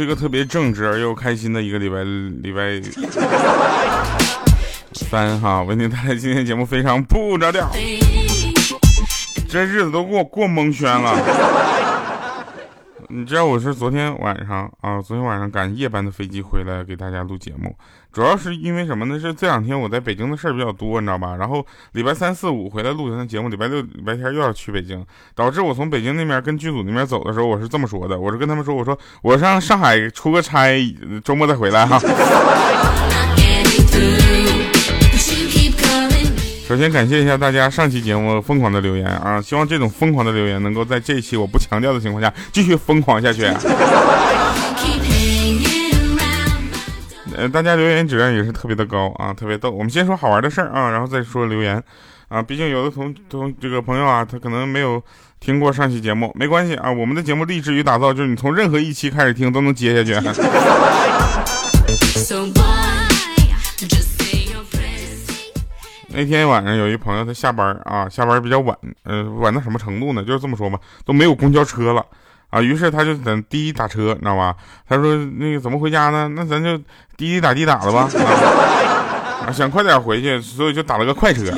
是一个特别正直而又开心的一个礼拜礼拜三哈，为您带来今天节目非常不着调，这日子都给我过蒙圈了。你知道我是昨天晚上啊，昨天晚上赶夜班的飞机回来给大家录节目，主要是因为什么呢？是这两天我在北京的事儿比较多，你知道吧？然后礼拜三四五回来录的节目，礼拜六礼拜天又要去北京，导致我从北京那边跟剧组那边走的时候，我是这么说的，我是跟他们说，我说我上上海出个差，周末再回来哈。首先感谢一下大家上期节目疯狂的留言啊！希望这种疯狂的留言能够在这一期我不强调的情况下继续疯狂下去。呃，大家留言质量也是特别的高啊，特别逗。我们先说好玩的事儿啊，然后再说留言啊。毕竟有的同同这个朋友啊，他可能没有听过上期节目，没关系啊。我们的节目立志于打造，就是你从任何一期开始听都能接下去。那天晚上有一朋友，他下班啊，下班比较晚，呃，晚到什么程度呢？就是这么说吧，都没有公交车了啊，于是他就等滴滴打车，你知道吧？他说那个怎么回家呢？那咱就滴滴打滴打了吧，啊，想快点回去，所以就打了个快车啊。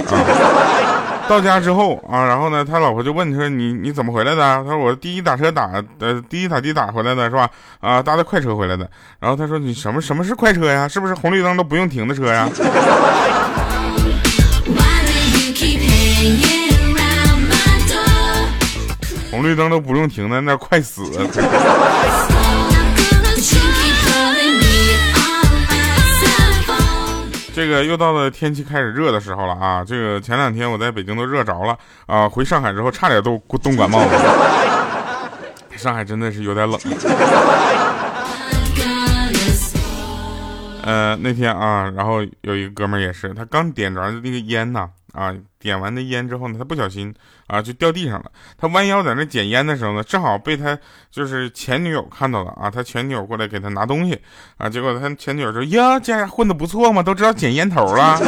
到家之后啊，然后呢，他老婆就问他说你你怎么回来的？他说我滴滴打车打呃滴滴打的打回来的是吧？啊，搭的快车回来的。然后他说你什么什么是快车呀？是不是红绿灯都不用停的车呀？红绿灯都不用停在那快死。这个又到了天气开始热的时候了啊！这个前两天我在北京都热着了啊，回上海之后差点都冻感冒了。上海真的是有点冷。呃，那天啊，然后有一个哥们儿也是，他刚点着那个烟呐。啊，点完那烟之后呢，他不小心啊就掉地上了。他弯腰在那捡烟的时候呢，正好被他就是前女友看到了啊。他前女友过来给他拿东西啊，结果他前女友说：“呀，这样混的不错嘛，都知道捡烟头了。”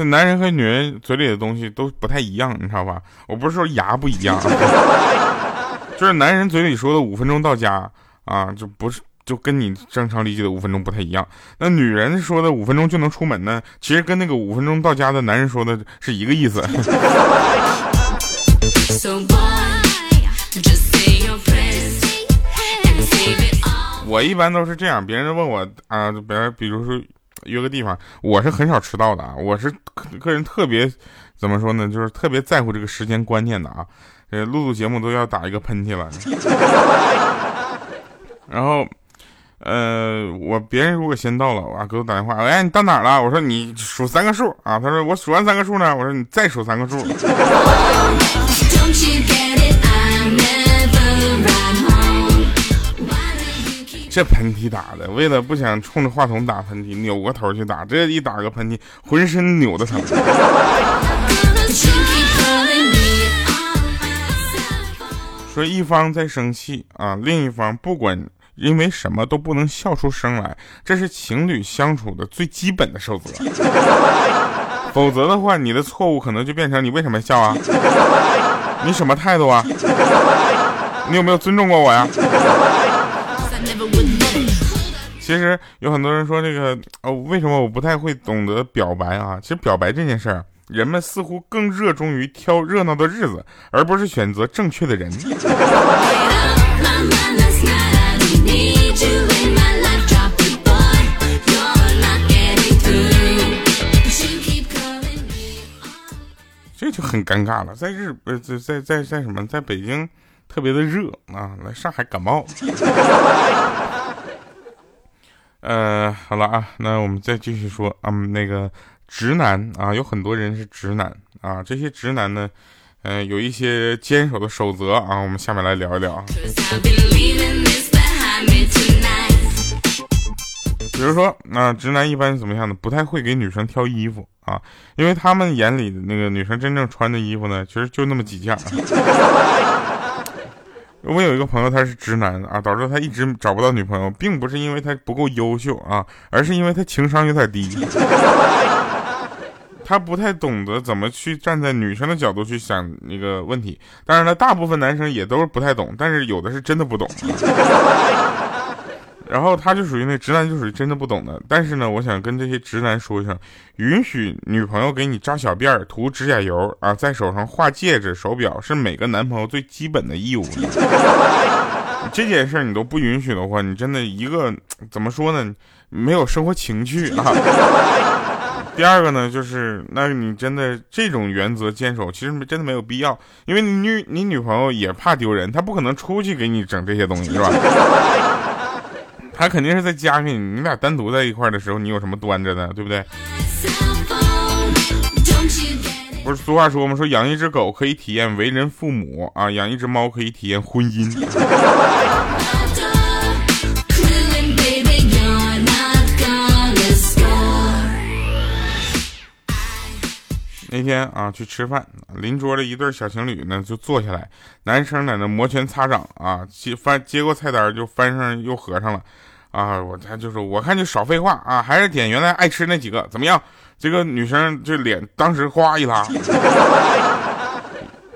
这男人和女人嘴里的东西都不太一样，你知道吧？我不是说牙不一样，就是男人嘴里说的五分钟到家。啊，就不是就跟你正常理解的五分钟不太一样。那女人说的五分钟就能出门呢，其实跟那个五分钟到家的男人说的是一个意思。我一般都是这样，别人问我啊，比如比如说约个地方，我是很少迟到的啊。我是个人特别怎么说呢，就是特别在乎这个时间观念的啊。呃，录录节目都要打一个喷嚏了。然后，呃，我别人如果先到了，我给我打电话，哎，你到哪了？我说你数三个数啊。他说我数完三个数呢。我说你再数三个数。这喷嚏打的，为了不想冲着话筒打喷嚏，扭过头去打，这一打个喷嚏，浑身扭的疼。说一方在生气啊，另一方不管。因为什么都不能笑出声来，这是情侣相处的最基本的守则。否则的话，你的错误可能就变成你为什么笑啊？你什么态度啊？你有没有尊重过我呀？其实有很多人说这个哦，为什么我不太会懂得表白啊？其实表白这件事儿，人们似乎更热衷于挑热闹的日子，而不是选择正确的人。这就很尴尬了，在日呃在在在在什么，在北京特别的热啊，来上海感冒。呃，好了啊，那我们再继续说啊，那个直男啊，有很多人是直男啊，这些直男呢，嗯，有一些坚守的守则啊，我们下面来聊一聊啊。比如说，那直男一般怎么样呢？不太会给女生挑衣服啊，因为他们眼里的那个女生真正穿的衣服呢，其实就那么几件。我有一个朋友，他是直男啊，导致他一直找不到女朋友，并不是因为他不够优秀啊，而是因为他情商有点低。他不太懂得怎么去站在女生的角度去想那个问题。当然了，大部分男生也都是不太懂，但是有的是真的不懂。然后他就属于那直男，就属于真的不懂的。但是呢，我想跟这些直男说一声，允许女朋友给你扎小辫儿、涂指甲油啊，在手上画戒指、手表，是每个男朋友最基本的义务。这件事你都不允许的话，你真的一个怎么说呢？没有生活情趣啊。第二个呢，就是那你真的这种原则坚守，其实真的没有必要，因为你女你女朋友也怕丢人，她不可能出去给你整这些东西，是吧？他肯定是在家里你，你俩单独在一块的时候，你有什么端着的，对不对？不是俗话说吗？说养一只狗可以体验为人父母啊，养一只猫可以体验婚姻。那天啊，去吃饭，邻桌的一对小情侣呢就坐下来，男生在那摩拳擦掌啊，接翻接过菜单就翻上又合上了。啊，我他就说，我看就少废话啊，还是点原来爱吃那几个，怎么样？这个女生这脸当时哗一拉，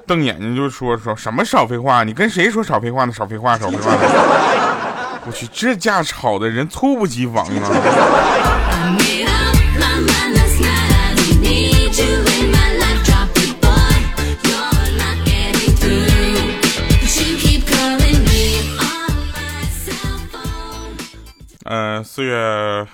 瞪眼睛就说说什么少废话？你跟谁说少废话呢？少废话，少废话！我去，这架吵的人猝不及防啊！四月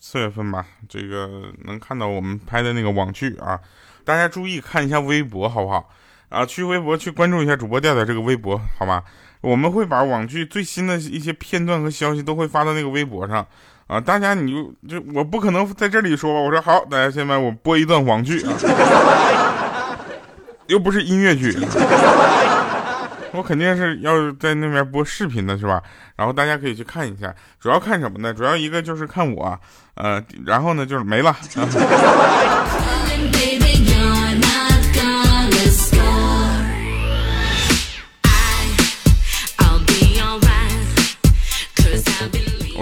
四月份吧，这个能看到我们拍的那个网剧啊，大家注意看一下微博好不好？啊，去微博去关注一下主播调调这个微博好吗？我们会把网剧最新的一些片段和消息都会发到那个微博上啊，大家你就就我不可能在这里说吧，我说好，大家现在我播一段网剧啊，又不是音乐剧。我肯定是要在那边播视频的，是吧？然后大家可以去看一下，主要看什么呢？主要一个就是看我，呃，然后呢就是没了。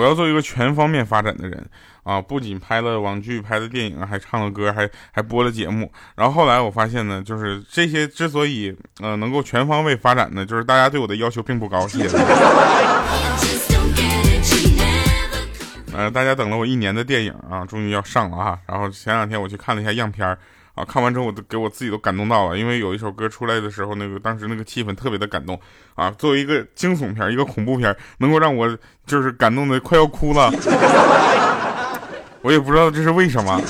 我要做一个全方面发展的人啊！不仅拍了网剧，拍了电影，还唱了歌，还还播了节目。然后后来我发现呢，就是这些之所以呃能够全方位发展呢，就是大家对我的要求并不高。谢谢。呃，大家等了我一年的电影啊，终于要上了啊。然后前两天我去看了一下样片儿。啊，看完之后我都给我自己都感动到了，因为有一首歌出来的时候，那个当时那个气氛特别的感动啊。作为一个惊悚片，一个恐怖片，能够让我就是感动的快要哭了，我也不知道这是为什么。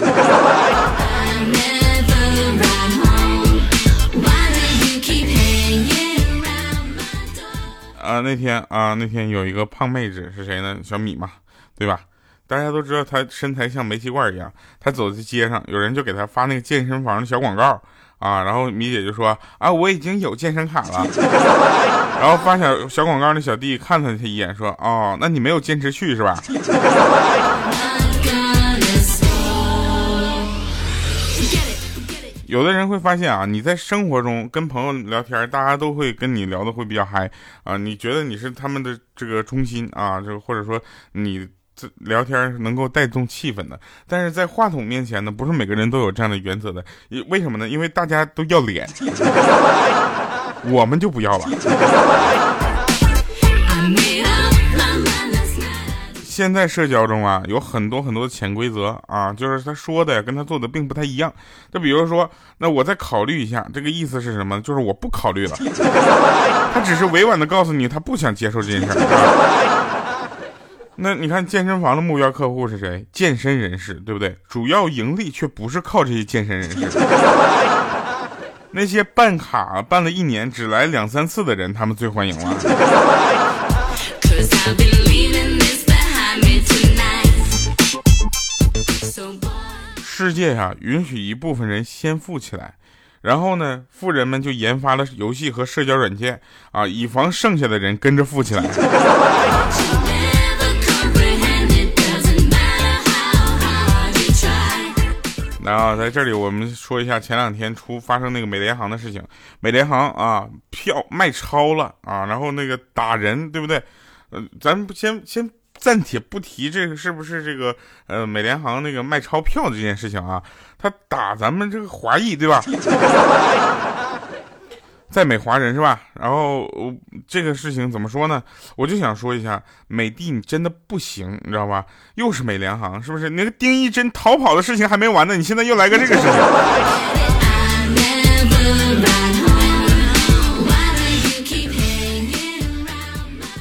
啊，那天啊，那天有一个胖妹子是谁呢？小米嘛，对吧？大家都知道他身材像煤气罐一样，他走在街上，有人就给他发那个健身房的小广告啊，然后米姐就说啊，我已经有健身卡了，然后发小小广告的小弟看了他一眼说，哦，那你没有坚持去是吧？有的人会发现啊，你在生活中跟朋友聊天，大家都会跟你聊的会比较嗨啊，你觉得你是他们的这个中心啊，就或者说你。聊天能够带动气氛的，但是在话筒面前呢，不是每个人都有这样的原则的。为什么呢？因为大家都要脸，我们就不要了。现在社交中啊，有很多很多的潜规则啊，就是他说的跟他做的并不太一样。就比如说，那我再考虑一下，这个意思是什么？就是我不考虑了。他只是委婉的告诉你，他不想接受这件事。那你看健身房的目标客户是谁？健身人士，对不对？主要盈利却不是靠这些健身人士。那些办卡办了一年只来两三次的人，他们最欢迎了。世界呀，允许一部分人先富起来，然后呢，富人们就研发了游戏和社交软件啊，以防剩下的人跟着富起来。啊在这里，我们说一下前两天出发生那个美联航的事情。美联航啊，票卖超了啊，然后那个打人，对不对？呃，咱不先先暂且不提这个是不是这个呃美联航那个卖钞票的这件事情啊，他打咱们这个华裔对吧？在美华人是吧？然后这个事情怎么说呢？我就想说一下，美的你真的不行，你知道吧？又是美联航，是不是？那个丁义珍逃跑的事情还没完呢，你现在又来个这个事情。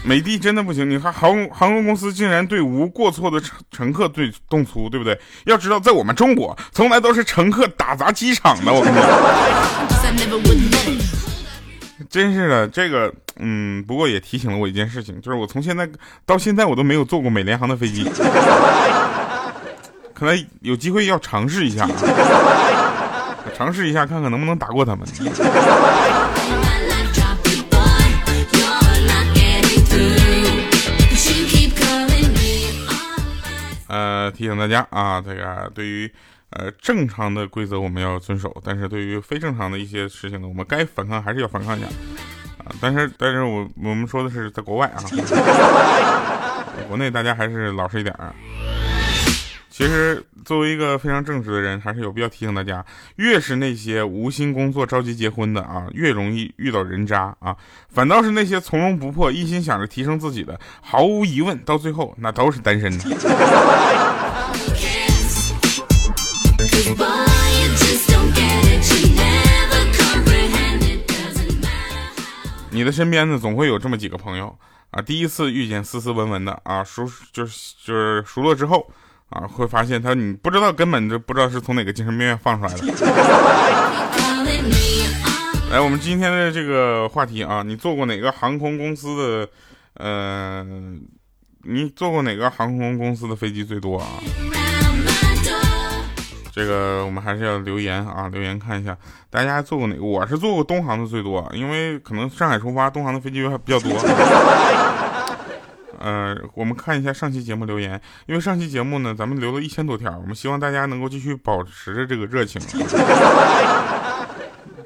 美的真的不行，你看航航空公司竟然对无过错的乘乘客对动粗，对不对？要知道，在我们中国，从来都是乘客打砸机场的。我跟你讲。真是的，这个，嗯，不过也提醒了我一件事情，就是我从现在到现在我都没有坐过美联航的飞机，可能有机会要尝试一下，尝试一下看看能不能打过他们。呃，提醒大家啊，这个对于。呃，正常的规则我们要遵守，但是对于非正常的一些事情呢，我们该反抗还是要反抗一下啊。但是，但是我我们说的是在国外啊，国内大家还是老实一点啊。其实，作为一个非常正直的人，还是有必要提醒大家，越是那些无心工作、着急结婚的啊，越容易遇到人渣啊。反倒是那些从容不迫、一心想着提升自己的，毫无疑问，到最后那都是单身的。你的身边呢，总会有这么几个朋友啊。第一次遇见斯斯文文的啊，熟就是就是熟络之后啊，会发现他你不知道，根本就不知道是从哪个精神病院放出来的。来，我们今天的这个话题啊，你坐过哪个航空公司的？呃，你坐过哪个航空公司的飞机最多啊？这个我们还是要留言啊，留言看一下，大家做过哪个？我是做过东航的最多，因为可能上海出发，东航的飞机还比较多。呃，我们看一下上期节目留言，因为上期节目呢，咱们留了一千多条，我们希望大家能够继续保持着这个热情。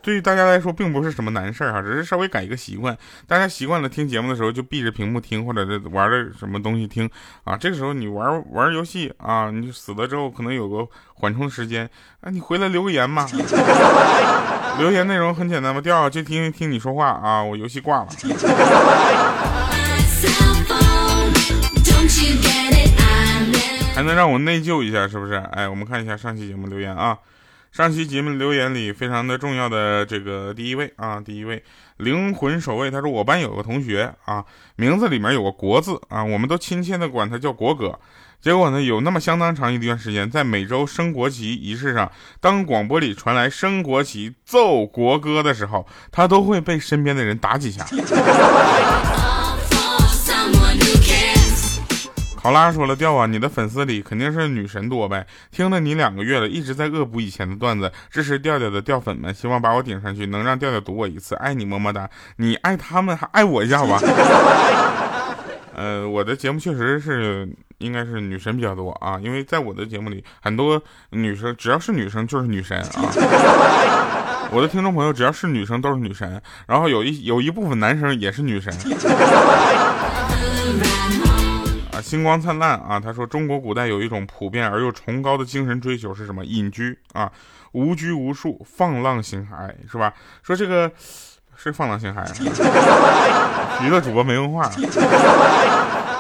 对于大家来说，并不是什么难事儿哈，只是稍微改一个习惯。大家习惯了听节目的时候，就闭着屏幕听，或者是玩的什么东西听啊。这个时候你玩玩游戏啊，你死了之后可能有个缓冲时间啊，你回来留个言嘛。留言内容很简单嘛，掉就听听你说话啊，我游戏挂了。还能让我内疚一下是不是？哎，我们看一下上期节目留言啊。上期节目留言里非常的重要的这个第一位啊，第一位灵魂守卫，他说我班有个同学啊，名字里面有个国字啊，我们都亲切的管他叫国哥。结果呢，有那么相当长一段时间，在每周升国旗仪式上，当广播里传来升国旗奏国歌的时候，他都会被身边的人打几下。考拉说了，调啊，你的粉丝里肯定是女神多呗。听了你两个月了，一直在恶补以前的段子，支持调调的调粉们，希望把我顶上去，能让调调读我一次，爱你么么哒。你爱他们，还爱我一下吧。呃，我的节目确实是应该是女神比较多啊，因为在我的节目里，很多女生只要是女生就是女神啊。我的听众朋友只要是女生都是女神，然后有一有一部分男生也是女神。星光灿烂啊！他说，中国古代有一种普遍而又崇高的精神追求是什么？隐居啊，无拘无束，放浪形骸，是吧？说这个是放浪形骸，娱乐主播没文化。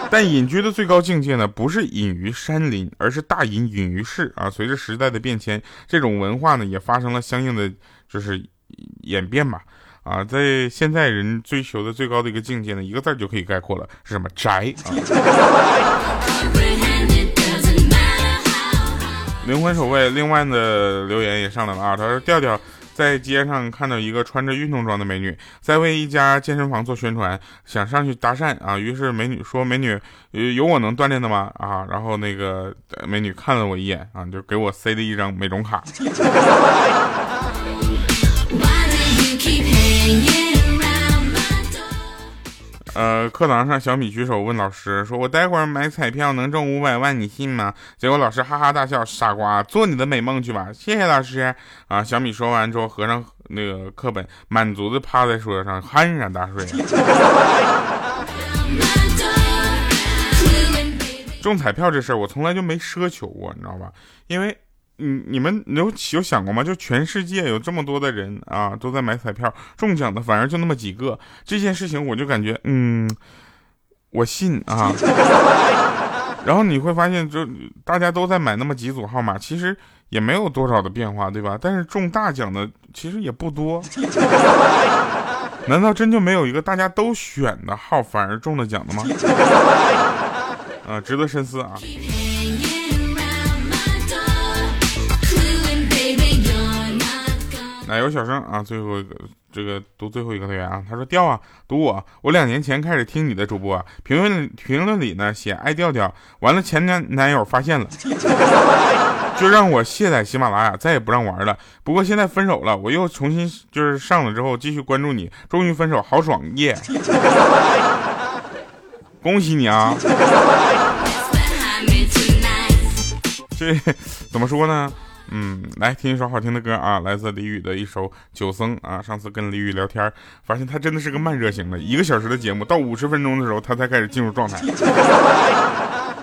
但隐居的最高境界呢，不是隐于山林，而是大隐隐于市啊。随着时代的变迁，这种文化呢，也发生了相应的就是演变吧。啊，在现在人追求的最高的一个境界呢，一个字就可以概括了，是什么？宅啊！灵魂守卫，另外的留言也上来了啊，他说调调在街上看到一个穿着运动装的美女，在为一家健身房做宣传，想上去搭讪啊，于是美女说：“美女，有我能锻炼的吗？”啊，然后那个美女看了我一眼啊，就给我塞了一张美容卡。呃，课堂上，小米举手问老师说：“我待会儿买彩票能中五百万，你信吗？”结果老师哈哈大笑：“傻瓜，做你的美梦去吧！”谢谢老师啊！小米说完之后，合上那个课本，满足的趴在桌子上酣然大睡。中彩票这事儿，我从来就没奢求过，你知道吧？因为，你你们有有想过吗？就全世界有这么多的人啊，都在买彩票，中奖的反而就那么几个。这件事情我就感觉，嗯，我信啊。然后你会发现，就大家都在买那么几组号码，其实也没有多少的变化，对吧？但是中大奖的其实也不多。难道真就没有一个大家都选的号反而中了奖的吗？啊，值得深思啊！奶油小生啊，最后一个这个读最后一个留言啊，他说调啊，读我，我两年前开始听你的主播，评论评论里呢写爱调调，完了前男男友发现了。就让我卸载喜马拉雅，再也不让玩了。不过现在分手了，我又重新就是上了之后继续关注你。终于分手，好爽耶！恭喜你啊！这怎么说呢？嗯，来听一首好听的歌啊，来自李宇的一首《九僧》啊。上次跟李宇聊天，发现他真的是个慢热型的，一个小时的节目到五十分钟的时候，他才开始进入状态。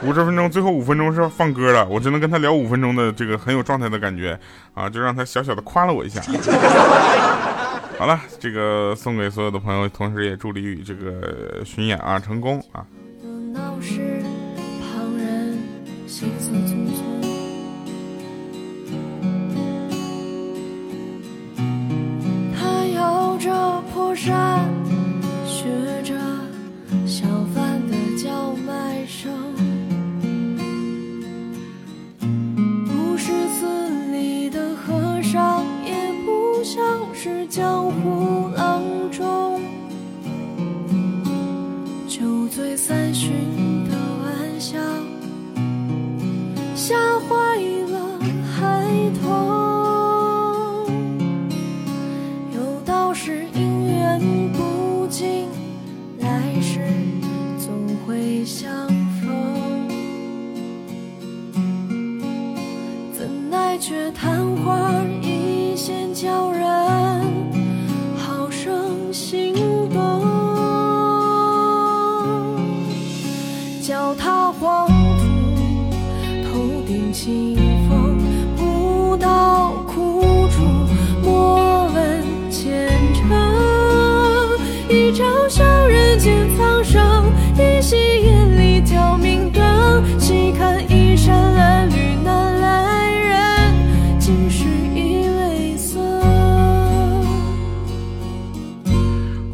五十分钟，最后五分钟是放歌了，我只能跟他聊五分钟的这个很有状态的感觉啊，就让他小小的夸了我一下。好了，这个送给所有的朋友，同时也祝李宇这个巡演啊成功啊。着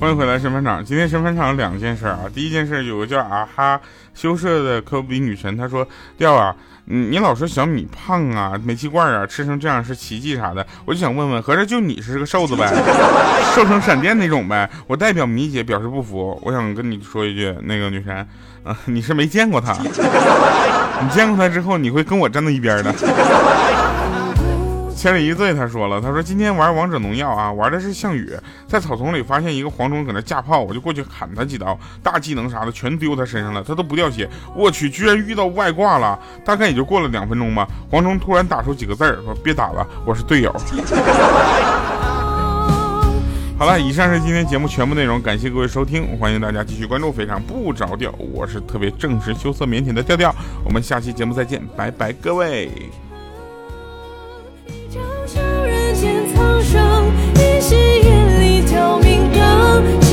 欢迎回来，神返场。今天神返场有两件事啊。第一件事，有个叫啊哈羞涩的科比女神，她说：“调啊，你你老说小米胖啊，煤气罐啊，吃成这样是奇迹啥的。”我就想问问，合着就你是个瘦子呗，瘦成闪电那种呗？我代表米姐表示不服。我想跟你说一句，那个女神啊，你是没见过她，你见过她之后，你会跟我站在一边的。千里一醉，他说了，他说今天玩王者荣耀啊，玩的是项羽，在草丛里发现一个黄忠搁那架炮，我就过去砍他几刀，大技能啥的全丢他身上了，他都不掉血。我去，居然遇到外挂了，大概也就过了两分钟吧。黄忠突然打出几个字儿，说别打了，我是队友。好了，以上是今天节目全部内容，感谢各位收听，欢迎大家继续关注，非常不着调，我是特别正直、羞涩、腼腆的调调，我们下期节目再见，拜拜，各位。não